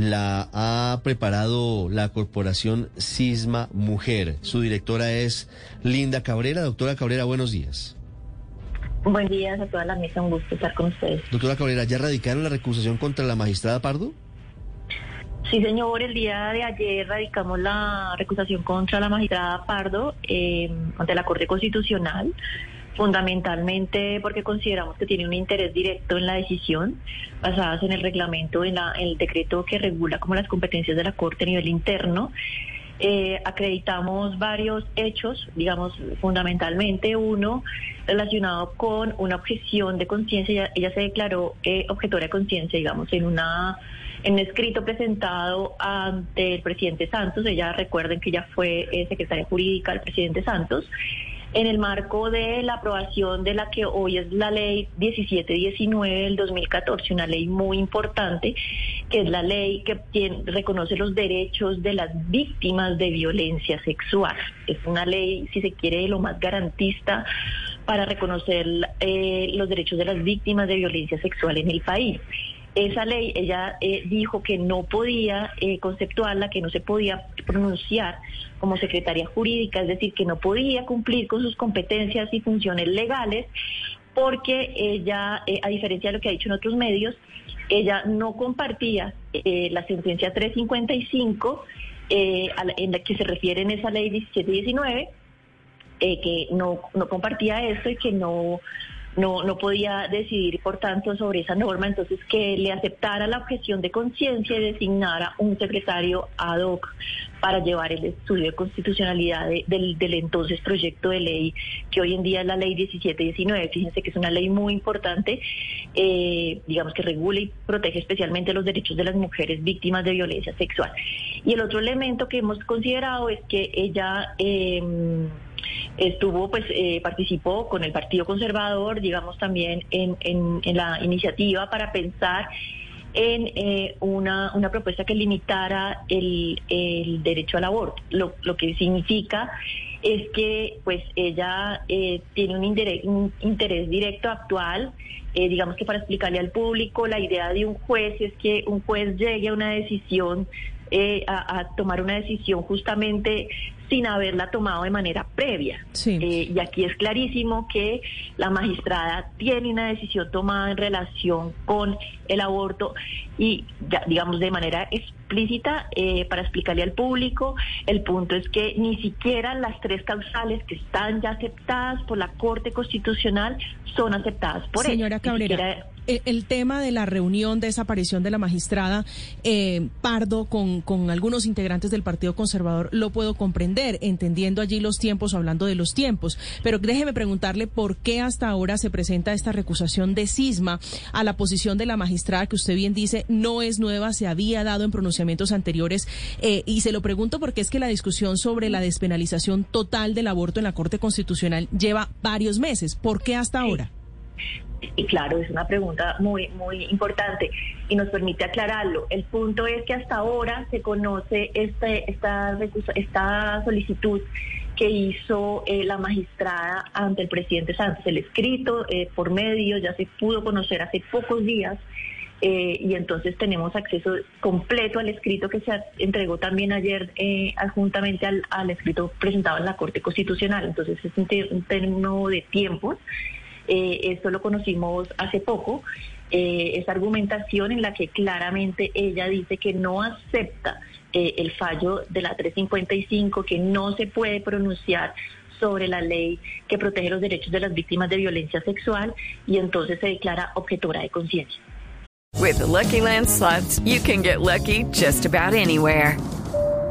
la ha preparado la corporación Cisma Mujer. Su directora es Linda Cabrera. Doctora Cabrera, buenos días. Buen día a toda la mesa, un gusto estar con ustedes. Doctora Cabrera, ¿ya radicaron la recusación contra la magistrada Pardo? Sí, señor, el día de ayer radicamos la recusación contra la magistrada Pardo eh, ante la Corte Constitucional fundamentalmente porque consideramos que tiene un interés directo en la decisión, basadas en el reglamento, en, el decreto que regula como las competencias de la Corte a nivel interno. Eh, acreditamos varios hechos, digamos, fundamentalmente uno relacionado con una objeción de conciencia. Ella, se declaró eh, objetora de conciencia, digamos, en una en un escrito presentado ante el presidente Santos. Ella recuerden que ella fue eh, secretaria jurídica del presidente Santos en el marco de la aprobación de la que hoy es la ley 1719 del 2014, una ley muy importante, que es la ley que reconoce los derechos de las víctimas de violencia sexual. Es una ley, si se quiere, lo más garantista para reconocer eh, los derechos de las víctimas de violencia sexual en el país esa ley, ella eh, dijo que no podía eh, conceptuarla, que no se podía pronunciar como secretaria jurídica, es decir, que no podía cumplir con sus competencias y funciones legales, porque ella, eh, a diferencia de lo que ha dicho en otros medios, ella no compartía la sentencia 355 en la que se refiere en esa ley 1719, que no, no compartía esto y que no no, no podía decidir, por tanto, sobre esa norma, entonces que le aceptara la objeción de conciencia y designara un secretario ad hoc para llevar el estudio de constitucionalidad del, entonces proyecto de ley, que hoy en día es la ley 1719. Fíjense que es una ley muy importante, eh, digamos que regula y protege especialmente los derechos de las mujeres víctimas de violencia sexual. Y el otro elemento que hemos considerado es que ella... Eh, estuvo, pues, eh, participó con el Partido Conservador, digamos, también en, en, la iniciativa para pensar en eh, una, una propuesta que limitara el, el derecho al aborto, lo, lo que significa es que pues ella eh, tiene un interés, un interés directo actual, digamos que para explicarle al público la idea de un juez es que un juez llegue a una decisión eh, a, tomar una decisión justamente sin haberla tomado de manera previa. Eh, y aquí es clarísimo que la magistrada tiene una decisión tomada en relación con el aborto y, digamos, de manera explícita eh, para explicarle al público. El punto es que ni siquiera las tres causales que están ya aceptadas por la Corte Constitucional son aceptadas por Señora Cabrera. Eh, el tema de la reunión de esa aparición de la magistrada eh, Pardo con, con algunos integrantes del Partido Conservador lo puedo comprender, entendiendo allí los tiempos, hablando de los tiempos. Pero déjeme preguntarle por qué hasta ahora se presenta esta recusación de cisma a la posición de la magistrada que usted bien dice no es nueva, se había dado en pronunciamientos anteriores. Eh, y se lo pregunto porque es que la discusión sobre la despenalización total del aborto en la Corte Constitucional lleva varios meses. ¿Por qué hasta ahora? Y claro, es una pregunta muy, muy importante y nos permite aclararlo. El punto es que hasta ahora se conoce este, esta, solicitud que hizo eh, la magistrada ante el presidente Santos. El escrito eh, por medio ya se pudo conocer hace pocos días eh, y entonces tenemos acceso completo al escrito que se entregó también ayer adjuntamente al, al, escrito presentado en la Corte Constitucional. Entonces es un, un término de tiempos eh, esto lo conocimos hace poco. Eh, esa argumentación en la que claramente ella dice que no acepta eh, el fallo de la 355, que no se puede pronunciar sobre la ley que protege los derechos de las víctimas de violencia sexual y entonces se declara objetora de conciencia. With Lucky Land slots, you can get lucky just about anywhere.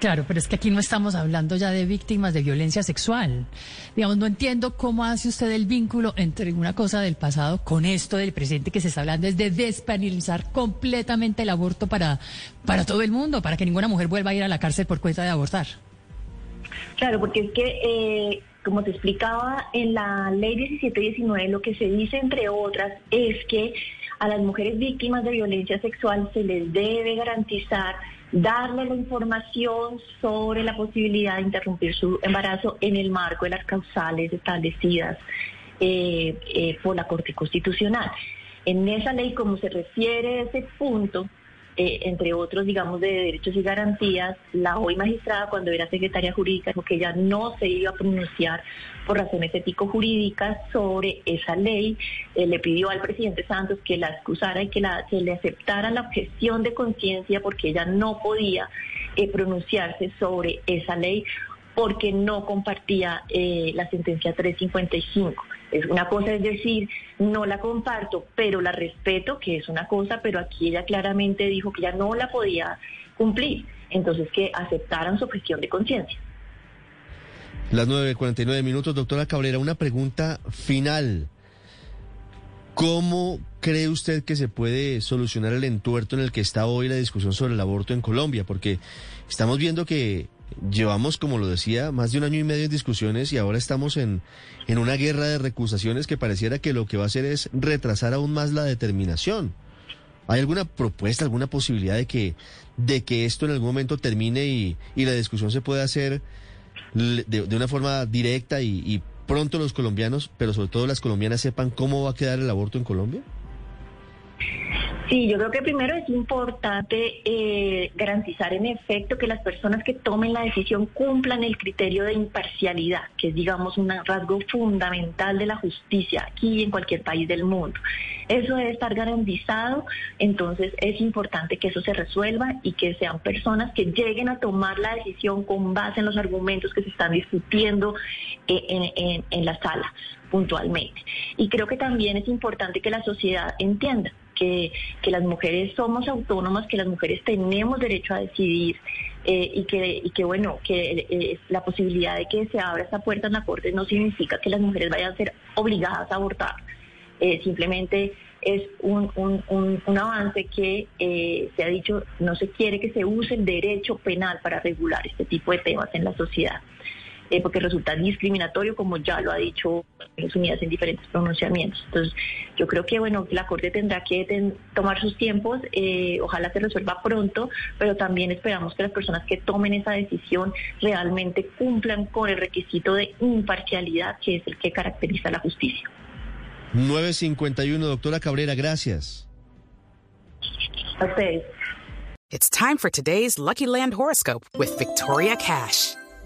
Claro, pero es que aquí no estamos hablando ya de víctimas de violencia sexual. Digamos, no entiendo cómo hace usted el vínculo entre una cosa del pasado con esto del presente que se está hablando, es de despenalizar completamente el aborto para, para todo el mundo, para que ninguna mujer vuelva a ir a la cárcel por cuenta de abortar. Claro, porque es que, eh, como te explicaba, en la ley 1719 lo que se dice, entre otras, es que a las mujeres víctimas de violencia sexual se les debe garantizar darle la información sobre la posibilidad de interrumpir su embarazo en el marco de las causales establecidas eh, eh, por la Corte Constitucional. En esa ley, como se refiere a ese punto, eh, entre otros, digamos, de derechos y garantías, la hoy magistrada, cuando era secretaria jurídica, dijo que ella no se iba a pronunciar por razones ético-jurídicas sobre esa ley. Eh, le pidió al presidente Santos que la excusara y que, la, le aceptara la objeción de conciencia porque ella no podía eh, pronunciarse sobre esa ley porque no compartía la sentencia 355. Es una cosa es decir, no la comparto, pero la respeto, que es una cosa, pero aquí ella claramente dijo que ya no la podía cumplir. Entonces que aceptaran su objeción de conciencia. Las 9.49 minutos, doctora Cabrera, una pregunta final. ¿Cómo cree usted que se puede solucionar el entuerto en el que está hoy la discusión sobre el aborto en Colombia? Porque estamos viendo que llevamos, como lo decía, más de un año y medio en discusiones y ahora estamos en, en una guerra de recusaciones que pareciera que lo que va a hacer es retrasar aún más la determinación. ¿Hay alguna propuesta, alguna posibilidad de que, de que esto en algún momento termine y, y la discusión se pueda hacer de, de una forma directa y, y pronto los colombianos, pero sobre todo las colombianas, sepan cómo va a quedar el aborto en Colombia? Sí, yo creo que primero es importante eh, garantizar en efecto que las personas que tomen la decisión cumplan el criterio de imparcialidad, que es, digamos, un rasgo fundamental de la justicia aquí y en cualquier país del mundo. Eso debe estar garantizado, entonces es importante que eso se resuelva y que sean personas que lleguen a tomar la decisión con base en los argumentos que se están discutiendo eh, en, la sala puntualmente. Y creo que también es importante que la sociedad entienda que, las mujeres somos autónomas, que las mujeres tenemos derecho a decidir eh, y, que, bueno, que eh, la posibilidad de que se abra esta puerta en la Corte no significa que las mujeres vayan a ser obligadas a abortar. Eh, simplemente es un, un, un, avance que se ha dicho, no se quiere que se use el derecho penal para regular este tipo de temas en la sociedad. Eh, porque resulta discriminatorio, como ya lo ha dicho las Unidas en diferentes pronunciamientos. Entonces, yo creo que bueno, la Corte tendrá que ten, tomar sus tiempos, eh, ojalá se resuelva pronto, pero también esperamos que las personas que tomen esa decisión realmente cumplan con el requisito de imparcialidad, que es el que caracteriza la justicia. 951, doctora Cabrera, gracias. A ustedes. It's time for today's Lucky Land horoscope with Victoria Cash.